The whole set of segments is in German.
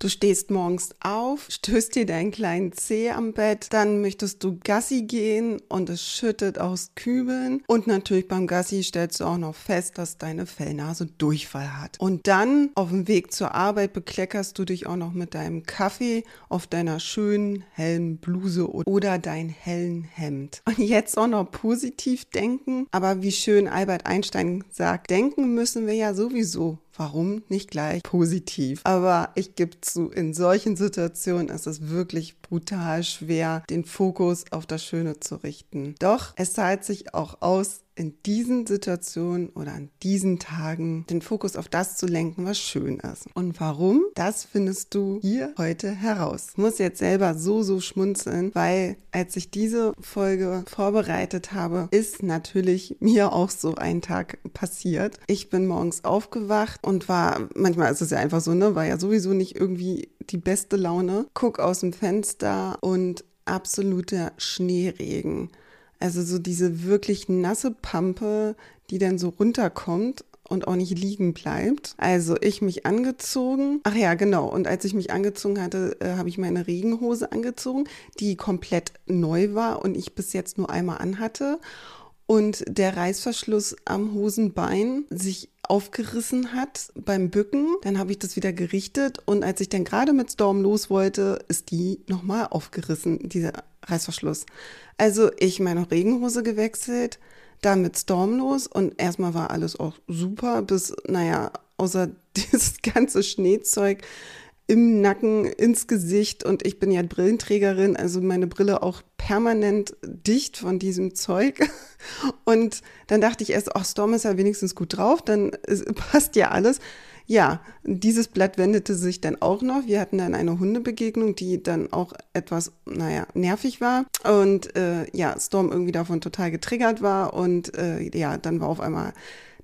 Du stehst morgens auf, stößt dir deinen kleinen Zeh am Bett, dann möchtest du Gassi gehen und es schüttet aus Kübeln und natürlich beim Gassi stellst du auch noch fest, dass deine Fellnase Durchfall hat. Und dann auf dem Weg zur Arbeit bekleckerst du dich auch noch mit deinem Kaffee auf deiner schönen hellen Bluse oder dein hellen Hemd. Und jetzt auch noch positiv denken, aber wie schön Albert Einstein sagt, denken müssen wir ja sowieso warum nicht gleich positiv? Aber ich gebe zu, in solchen Situationen ist es wirklich brutal schwer, den Fokus auf das Schöne zu richten. Doch es zahlt sich auch aus, in diesen Situationen oder an diesen Tagen den Fokus auf das zu lenken, was schön ist. Und warum? Das findest du hier heute heraus. Ich muss jetzt selber so, so schmunzeln, weil als ich diese Folge vorbereitet habe, ist natürlich mir auch so ein Tag passiert. Ich bin morgens aufgewacht und war, manchmal ist es ja einfach so, ne, war ja sowieso nicht irgendwie die beste Laune. Guck aus dem Fenster und absoluter Schneeregen. Also so diese wirklich nasse Pampe, die dann so runterkommt und auch nicht liegen bleibt. Also ich mich angezogen. Ach ja, genau. Und als ich mich angezogen hatte, äh, habe ich meine Regenhose angezogen, die komplett neu war und ich bis jetzt nur einmal anhatte. Und der Reißverschluss am Hosenbein sich aufgerissen hat beim Bücken. Dann habe ich das wieder gerichtet und als ich dann gerade mit Storm los wollte, ist die nochmal aufgerissen, dieser Reißverschluss. Also ich meine Regenhose gewechselt, dann mit Storm los und erstmal war alles auch super, bis, naja, außer dieses ganze Schneezeug im Nacken, ins Gesicht und ich bin ja Brillenträgerin, also meine Brille auch permanent dicht von diesem Zeug. Und dann dachte ich erst, ach, Storm ist ja wenigstens gut drauf, dann passt ja alles. Ja, dieses Blatt wendete sich dann auch noch. Wir hatten dann eine Hundebegegnung, die dann auch etwas, naja, nervig war. Und äh, ja, Storm irgendwie davon total getriggert war. Und äh, ja, dann war auf einmal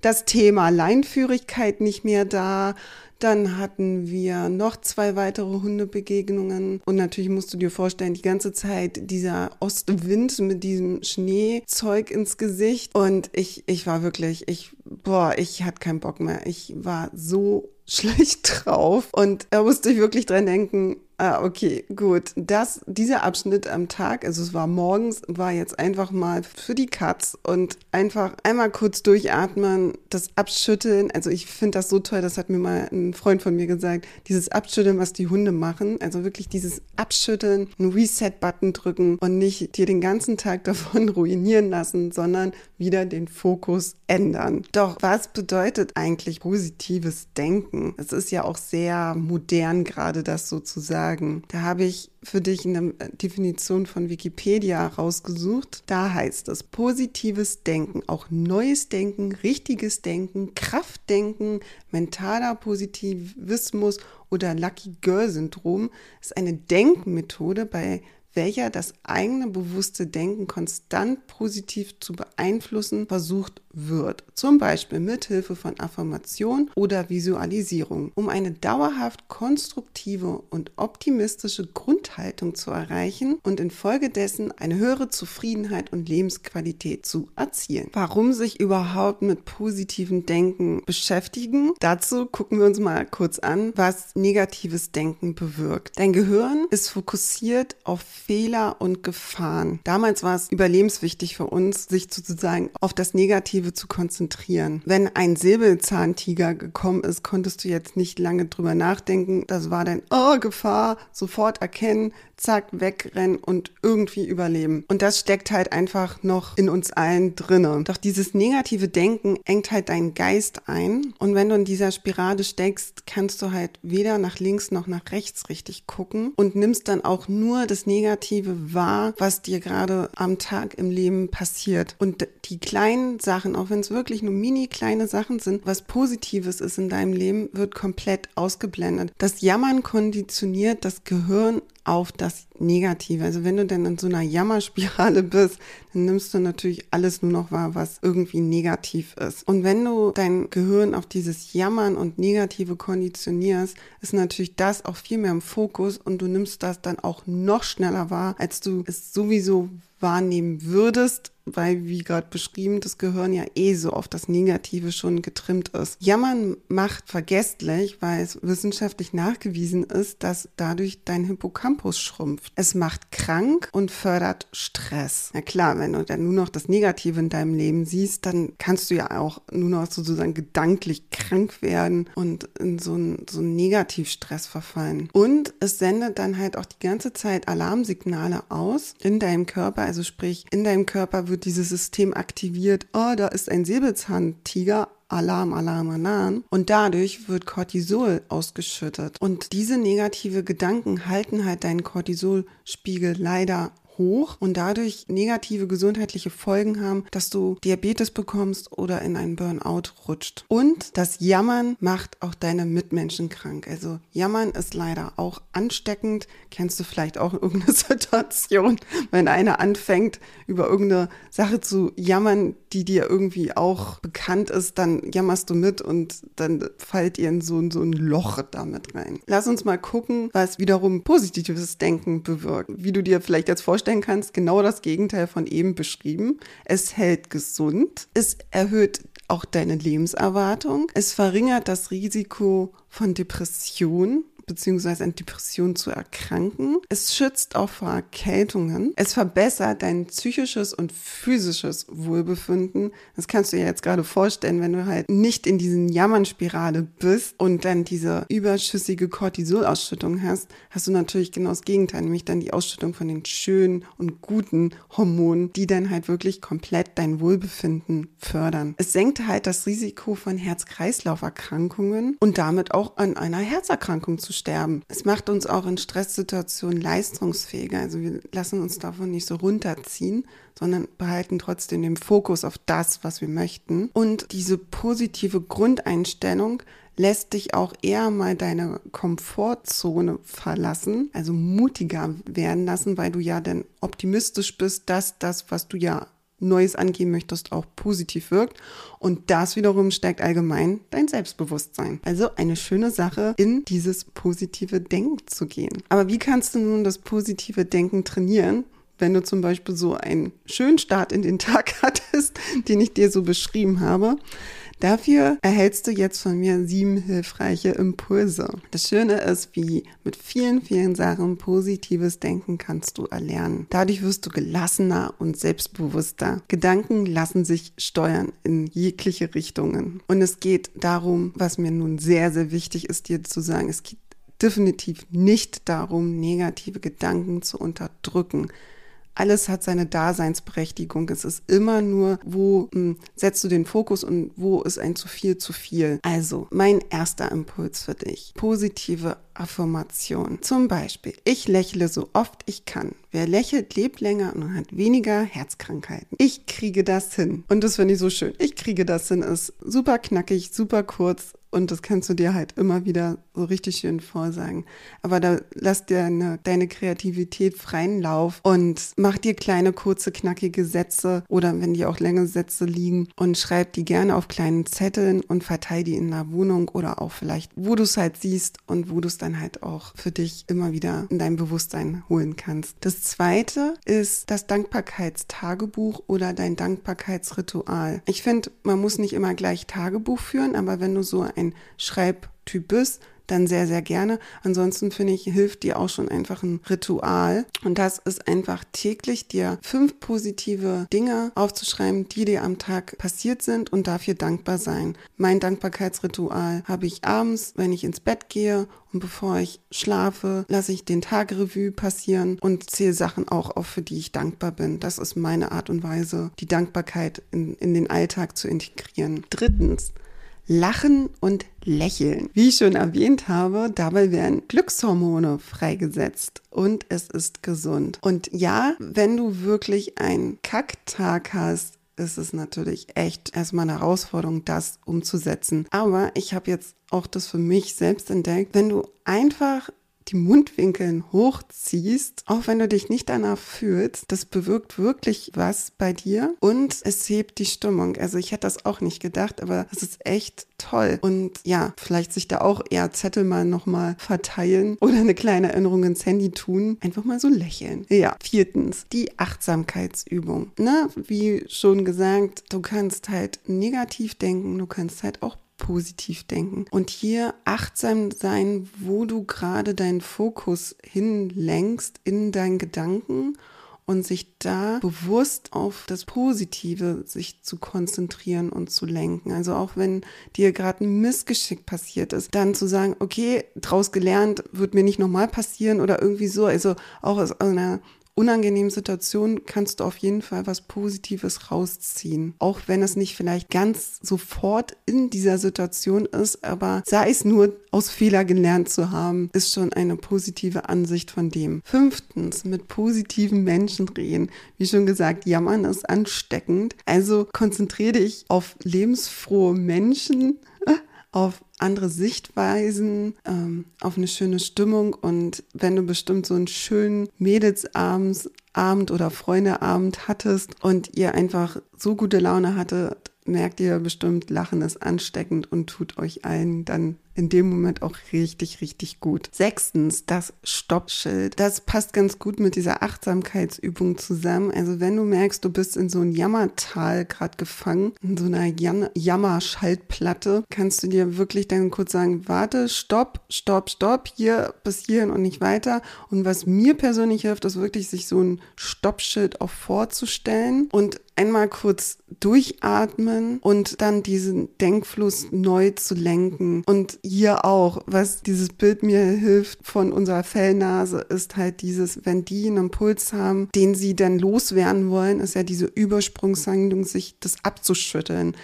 das Thema Leinführigkeit nicht mehr da. Dann hatten wir noch zwei weitere Hundebegegnungen. Und natürlich musst du dir vorstellen, die ganze Zeit dieser Ostwind mit diesem Schneezeug ins Gesicht. Und ich, ich war wirklich, ich, boah, ich hatte keinen Bock mehr. Ich war so schlecht drauf. Und da musste ich wirklich dran denken, Ah, okay, gut. Das, dieser Abschnitt am Tag, also es war morgens, war jetzt einfach mal für die Katz und einfach einmal kurz durchatmen, das Abschütteln. Also ich finde das so toll, das hat mir mal ein Freund von mir gesagt, dieses Abschütteln, was die Hunde machen. Also wirklich dieses Abschütteln, einen Reset-Button drücken und nicht dir den ganzen Tag davon ruinieren lassen, sondern wieder den Fokus ändern. Doch was bedeutet eigentlich positives Denken? Es ist ja auch sehr modern gerade das sozusagen sagen. Da habe ich für dich eine Definition von Wikipedia rausgesucht. Da heißt es positives Denken, auch neues Denken, richtiges Denken, Kraftdenken, mentaler Positivismus oder Lucky Girl Syndrom ist eine Denkmethode, bei welcher das eigene bewusste Denken konstant positiv zu beeinflussen versucht wird, zum Beispiel mithilfe von Affirmation oder Visualisierung. Um eine dauerhaft konstruktive und optimistische Grundhaltung zu erreichen und infolgedessen eine höhere Zufriedenheit und Lebensqualität zu erzielen. Warum sich überhaupt mit positivem Denken beschäftigen? Dazu gucken wir uns mal kurz an, was negatives Denken bewirkt. Dein Gehirn ist fokussiert auf Fehler und Gefahren. Damals war es überlebenswichtig für uns, sich sozusagen auf das Negative zu konzentrieren. Wenn ein Säbelzahntiger gekommen ist, konntest du jetzt nicht lange drüber nachdenken. Das war dein Oh, Gefahr, sofort erkennen, zack, wegrennen und irgendwie überleben. Und das steckt halt einfach noch in uns allen drinne. Doch dieses negative Denken engt halt deinen Geist ein. Und wenn du in dieser Spirale steckst, kannst du halt weder nach links noch nach rechts richtig gucken und nimmst dann auch nur das Negative wahr, was dir gerade am Tag im Leben passiert. Und die kleinen Sachen auch wenn es wirklich nur mini kleine Sachen sind, was Positives ist in deinem Leben, wird komplett ausgeblendet. Das Jammern konditioniert das Gehirn auf das Negative. Also wenn du denn in so einer Jammerspirale bist, dann nimmst du natürlich alles nur noch wahr, was irgendwie negativ ist. Und wenn du dein Gehirn auf dieses Jammern und Negative konditionierst, ist natürlich das auch viel mehr im Fokus und du nimmst das dann auch noch schneller wahr, als du es sowieso wahrnehmen würdest, weil, wie gerade beschrieben, das Gehirn ja eh so auf das Negative schon getrimmt ist. Jammern macht vergesslich, weil es wissenschaftlich nachgewiesen ist, dass dadurch dein Hippocampus schrumpft. Es macht krank und fördert Stress. Na klar, wenn du dann nur noch das Negative in deinem Leben siehst, dann kannst du ja auch nur noch sozusagen gedanklich krank werden und in so einen, so einen Negativstress verfallen. Und es sendet dann halt auch die ganze Zeit Alarmsignale aus in deinem Körper, also sprich, in deinem Körper wird wird dieses System aktiviert, oh, da ist ein Säbelzahntiger, Alarm, Alarm, Alarm. Und dadurch wird Cortisol ausgeschüttet. Und diese negative Gedanken halten halt deinen Cortisolspiegel leider hoch und dadurch negative gesundheitliche Folgen haben, dass du Diabetes bekommst oder in einen Burnout rutscht. Und das Jammern macht auch deine Mitmenschen krank. Also Jammern ist leider auch ansteckend. Kennst du vielleicht auch irgendeine Situation, wenn einer anfängt, über irgendeine Sache zu jammern, die dir irgendwie auch bekannt ist, dann jammerst du mit und dann fallt ihr in so, so ein Loch damit rein. Lass uns mal gucken, was wiederum positives Denken bewirkt. Wie du dir vielleicht jetzt vorstellst, vorstellen kannst, genau das Gegenteil von eben beschrieben. Es hält gesund, es erhöht auch deine Lebenserwartung, es verringert das Risiko von Depression, beziehungsweise an Depressionen zu erkranken. Es schützt auch vor Erkältungen. Es verbessert dein psychisches und physisches Wohlbefinden. Das kannst du dir jetzt gerade vorstellen, wenn du halt nicht in diesen Jammernspirale bist und dann diese überschüssige Cortisolausschüttung hast, hast du natürlich genau das Gegenteil, nämlich dann die Ausschüttung von den schönen und guten Hormonen, die dann halt wirklich komplett dein Wohlbefinden fördern. Es senkt halt das Risiko von Herz-Kreislauf-Erkrankungen und damit auch an einer Herzerkrankung zu sterben. Es macht uns auch in Stresssituationen leistungsfähiger. Also wir lassen uns davon nicht so runterziehen, sondern behalten trotzdem den Fokus auf das, was wir möchten. Und diese positive Grundeinstellung lässt dich auch eher mal deine Komfortzone verlassen, also mutiger werden lassen, weil du ja dann optimistisch bist, dass das, was du ja Neues angehen möchtest, auch positiv wirkt. Und das wiederum stärkt allgemein dein Selbstbewusstsein. Also eine schöne Sache, in dieses positive Denken zu gehen. Aber wie kannst du nun das positive Denken trainieren? Wenn du zum Beispiel so einen schönen Start in den Tag hattest, den ich dir so beschrieben habe, Dafür erhältst du jetzt von mir sieben hilfreiche Impulse. Das Schöne ist, wie mit vielen, vielen Sachen positives Denken kannst du erlernen. Dadurch wirst du gelassener und selbstbewusster. Gedanken lassen sich steuern in jegliche Richtungen. Und es geht darum, was mir nun sehr, sehr wichtig ist, dir zu sagen, es geht definitiv nicht darum, negative Gedanken zu unterdrücken alles hat seine Daseinsberechtigung. Es ist immer nur, wo mh, hm, setzt du den Fokus und wo ist ein zu viel zu viel. Also, mein erster Impuls für dich. Positive Affirmation. Zum Beispiel, ich lächle so oft ich kann. Wer lächelt, lebt länger und hat weniger Herzkrankheiten. Ich kriege das hin. Und das finde ich so schön. Ich kriege das hin ist super knackig, super kurz und das kannst du dir halt immer wieder so richtig schön vorsagen. Aber da lass dir eine, deine Kreativität freien Lauf und mach dir kleine, kurze, knackige Sätze oder wenn dir auch längere Sätze liegen und schreib die gerne auf kleinen Zetteln und verteile die in der Wohnung oder auch vielleicht, wo du es halt siehst und wo du es dann halt auch für dich immer wieder in dein Bewusstsein holen kannst. Das zweite ist das Dankbarkeitstagebuch oder dein Dankbarkeitsritual. Ich finde, man muss nicht immer gleich Tagebuch führen, aber wenn du so ein ein Schreibtyp bist, dann sehr, sehr gerne. Ansonsten finde ich, hilft dir auch schon einfach ein Ritual. Und das ist einfach täglich dir fünf positive Dinge aufzuschreiben, die dir am Tag passiert sind und dafür dankbar sein. Mein Dankbarkeitsritual habe ich abends, wenn ich ins Bett gehe und bevor ich schlafe, lasse ich den Tagrevue passieren und zähle Sachen auch auf, für die ich dankbar bin. Das ist meine Art und Weise, die Dankbarkeit in, in den Alltag zu integrieren. Drittens, Lachen und Lächeln. Wie ich schon erwähnt habe, dabei werden Glückshormone freigesetzt und es ist gesund. Und ja, wenn du wirklich einen Kacktag hast, ist es natürlich echt erstmal eine Herausforderung, das umzusetzen. Aber ich habe jetzt auch das für mich selbst entdeckt, wenn du einfach die Mundwinkeln hochziehst, auch wenn du dich nicht danach fühlst, das bewirkt wirklich was bei dir und es hebt die Stimmung. Also ich hätte das auch nicht gedacht, aber es ist echt toll. Und ja, vielleicht sich da auch eher Zettel mal nochmal verteilen oder eine kleine Erinnerung ins Handy tun. Einfach mal so lächeln. Ja, viertens, die Achtsamkeitsübung. Ne, wie schon gesagt, du kannst halt negativ denken, du kannst halt auch positiv denken. Und hier achtsam sein, wo du gerade deinen Fokus hinlenkst in deinen Gedanken und sich da bewusst auf das Positive sich zu konzentrieren und zu lenken. Also auch wenn dir gerade ein Missgeschick passiert ist, dann zu sagen, okay, draus gelernt, wird mir nicht nochmal passieren oder irgendwie so. Also auch aus einer unangenehmen Situationen kannst du auf jeden Fall was Positives rausziehen. Auch wenn es nicht vielleicht ganz sofort in dieser Situation ist, aber sei es nur aus Fehler gelernt zu haben, ist schon eine positive Ansicht von dem. Fünftens, mit positiven Menschen reden. Wie schon gesagt, jammern ist ansteckend. Also konzentriere dich auf lebensfrohe Menschen auf andere Sichtweisen, ähm, auf eine schöne Stimmung. Und wenn du bestimmt so einen schönen Mädelsabend oder Freundeabend hattest und ihr einfach so gute Laune hattet, merkt ihr bestimmt, Lachen ist ansteckend und tut euch allen dann in dem Moment auch richtig, richtig gut. Sechstens, das Stoppschild. Das passt ganz gut mit dieser Achtsamkeitsübung zusammen. Also wenn du merkst, du bist in so ein Jammertal gerade gefangen, in so einer Jam Jammerschaltplatte, kannst du dir wirklich dann kurz sagen, warte, stopp, stopp, stopp, hier bis hierhin und nicht weiter. Und was mir persönlich hilft, ist wirklich sich so ein Stoppschild auch vorzustellen und einmal kurz durchatmen und dann diesen Denkfluss neu zu lenken. Und hier auch, was dieses Bild mir hilft von unserer Fellnase, ist halt dieses, wenn die einen Impuls haben, den sie dann loswerden wollen, ist ja diese Übersprungshandlung, sich das abzuschütteln.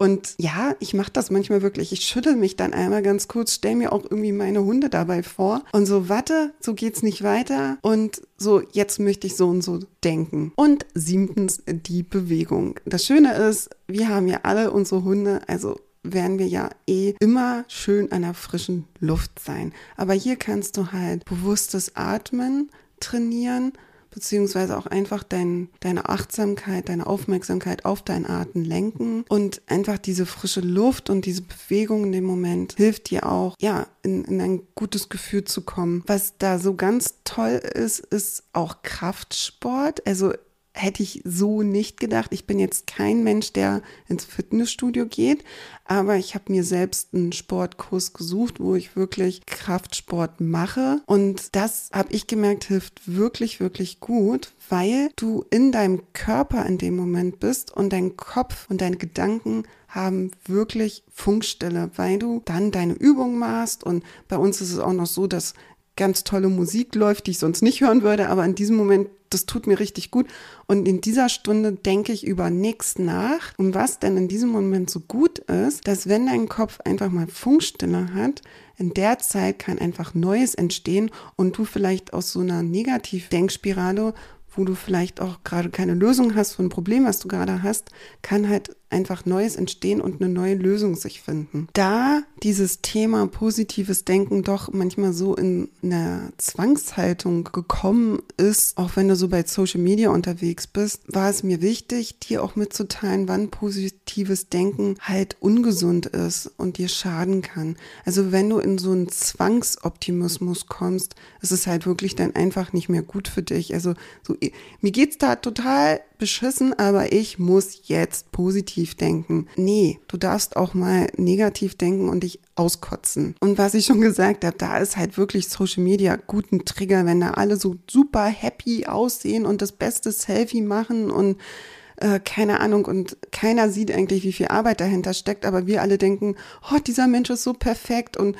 Und ja, ich mache das manchmal wirklich. Ich schüttel mich dann einmal ganz kurz, stell mir auch irgendwie meine Hunde dabei vor und so, warte, so geht's nicht weiter und so, jetzt möchte ich so und so denken. Und siebtens, die Bewegung. Das Schöne ist, wir haben ja alle unsere Hunde, also werden wir ja eh immer schön an der frischen Luft sein. Aber hier kannst du halt bewusstes Atmen trainieren, beziehungsweise auch einfach dein, deine Achtsamkeit, deine Aufmerksamkeit auf deinen Atem lenken und einfach diese frische Luft und diese Bewegung in dem Moment hilft dir auch, ja, in, in ein gutes Gefühl zu kommen. Was da so ganz toll ist, ist auch Kraftsport. Also hätte ich so nicht gedacht. Ich bin jetzt kein Mensch, der ins Fitnessstudio geht, aber ich habe mir selbst einen Sportkurs gesucht, wo ich wirklich Kraftsport mache. Und das habe ich gemerkt, hilft wirklich, wirklich gut, weil du in deinem Körper in dem Moment bist und dein Kopf und deine Gedanken haben wirklich Funkstelle, weil du dann deine Übung machst. Und bei uns ist es auch noch so, dass ganz tolle Musik läuft, die ich sonst nicht hören würde, aber in diesem Moment das tut mir richtig gut. Und in dieser Stunde denke ich über nichts nach. Und was denn in diesem Moment so gut ist, dass wenn dein Kopf einfach mal Funkstille hat, in der Zeit kann einfach Neues entstehen und du vielleicht aus so einer Negativ-Denkspirale wo du vielleicht auch gerade keine Lösung hast für ein Problem, was du gerade hast, kann halt einfach Neues entstehen und eine neue Lösung sich finden. Da dieses Thema positives Denken doch manchmal so in einer Zwangshaltung gekommen ist, auch wenn du so bei Social Media unterwegs bist, war es mir wichtig, dir auch mitzuteilen, wann positives Denken halt ungesund ist und dir schaden kann. Also wenn du in so einen Zwangsoptimismus kommst, ist es halt wirklich dann einfach nicht mehr gut für dich. Also so, mir geht's da total beschissen, aber ich muss jetzt positiv denken. Nee, du darfst auch mal negativ denken und dich auskotzen. Und was ich schon gesagt habe, da ist halt wirklich Social Media guten Trigger, wenn da alle so super happy aussehen und das beste Selfie machen und äh, keine Ahnung und keiner sieht eigentlich, wie viel Arbeit dahinter steckt, aber wir alle denken, oh, dieser Mensch ist so perfekt und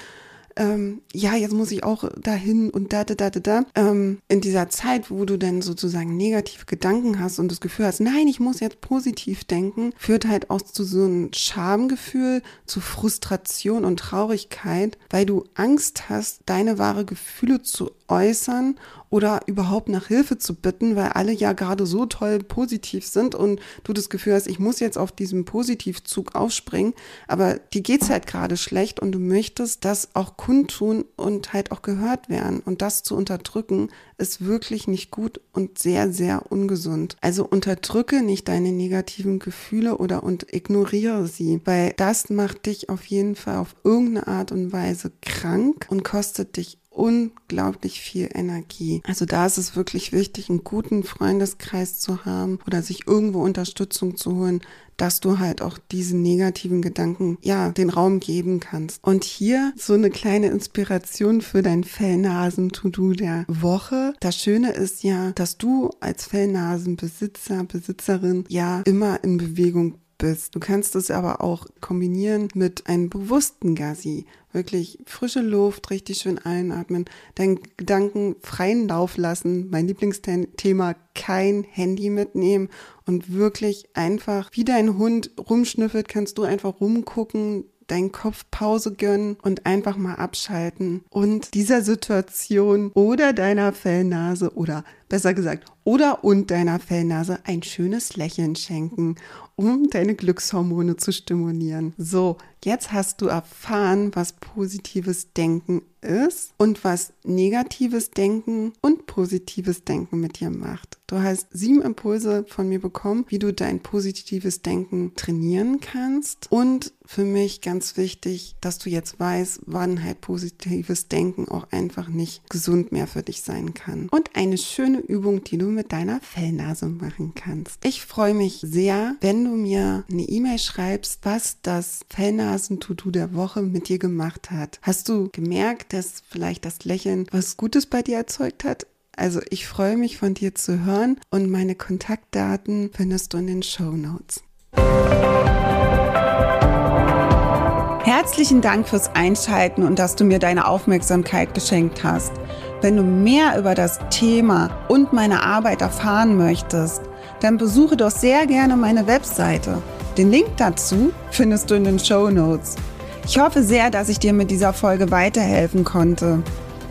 ähm, ja, jetzt muss ich auch dahin und da, da, da, da, da. Ähm, in dieser Zeit, wo du dann sozusagen negative Gedanken hast und das Gefühl hast, nein, ich muss jetzt positiv denken, führt halt auch zu so einem Schamgefühl, zu Frustration und Traurigkeit, weil du Angst hast, deine wahre Gefühle zu äußern oder überhaupt nach Hilfe zu bitten, weil alle ja gerade so toll positiv sind und du das Gefühl hast, ich muss jetzt auf diesen Positivzug aufspringen, aber dir geht's halt gerade schlecht und du möchtest das auch kundtun und halt auch gehört werden. Und das zu unterdrücken, ist wirklich nicht gut und sehr, sehr ungesund. Also unterdrücke nicht deine negativen Gefühle oder und ignoriere sie, weil das macht dich auf jeden Fall auf irgendeine Art und Weise krank und kostet dich unglaublich viel Energie. Also da ist es wirklich wichtig, einen guten Freundeskreis zu haben oder sich irgendwo Unterstützung zu holen, dass du halt auch diesen negativen Gedanken, ja, den Raum geben kannst. Und hier so eine kleine Inspiration für dein Fellnasen-To-Do der Woche. Das Schöne ist ja, dass du als Fellnasenbesitzer, Besitzerin ja immer in Bewegung bist. Du kannst es aber auch kombinieren mit einem bewussten Gassi. Wirklich frische Luft, richtig schön einatmen, deinen Gedanken freien Lauf lassen. Mein Lieblingsthema, kein Handy mitnehmen und wirklich einfach, wie dein Hund rumschnüffelt, kannst du einfach rumgucken, deinen Kopf Pause gönnen und einfach mal abschalten und dieser Situation oder deiner Fellnase oder besser gesagt oder und deiner Fellnase ein schönes Lächeln schenken, um deine Glückshormone zu stimulieren. So, jetzt hast du erfahren, was positives Denken ist und was negatives Denken und positives Denken mit dir macht. Du hast sieben Impulse von mir bekommen, wie du dein positives Denken trainieren kannst. Und für mich ganz wichtig, dass du jetzt weißt, wann halt positives Denken auch einfach nicht gesund mehr für dich sein kann. Und eine schöne Übung, die du mit deiner Fellnase machen kannst. Ich freue mich sehr, wenn du mir eine E-Mail schreibst, was das Fellnasen-To-Do der Woche mit dir gemacht hat. Hast du gemerkt, dass vielleicht das Lächeln was Gutes bei dir erzeugt hat? Also ich freue mich von dir zu hören und meine Kontaktdaten findest du in den Show Notes. Herzlichen Dank fürs Einschalten und dass du mir deine Aufmerksamkeit geschenkt hast. Wenn du mehr über das Thema und meine Arbeit erfahren möchtest, dann besuche doch sehr gerne meine Webseite. Den Link dazu findest du in den Show Notes. Ich hoffe sehr, dass ich dir mit dieser Folge weiterhelfen konnte.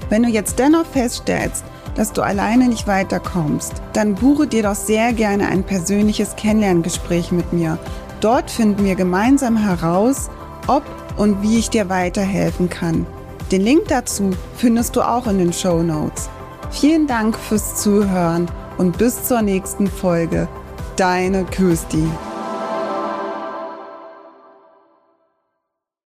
Wenn du jetzt dennoch feststellst, dass du alleine nicht weiterkommst, dann buche dir doch sehr gerne ein persönliches Kennenlerngespräch mit mir. Dort finden wir gemeinsam heraus, ob und wie ich dir weiterhelfen kann. Den Link dazu findest du auch in den Show Notes. Vielen Dank fürs Zuhören und bis zur nächsten Folge. Deine Kirsti.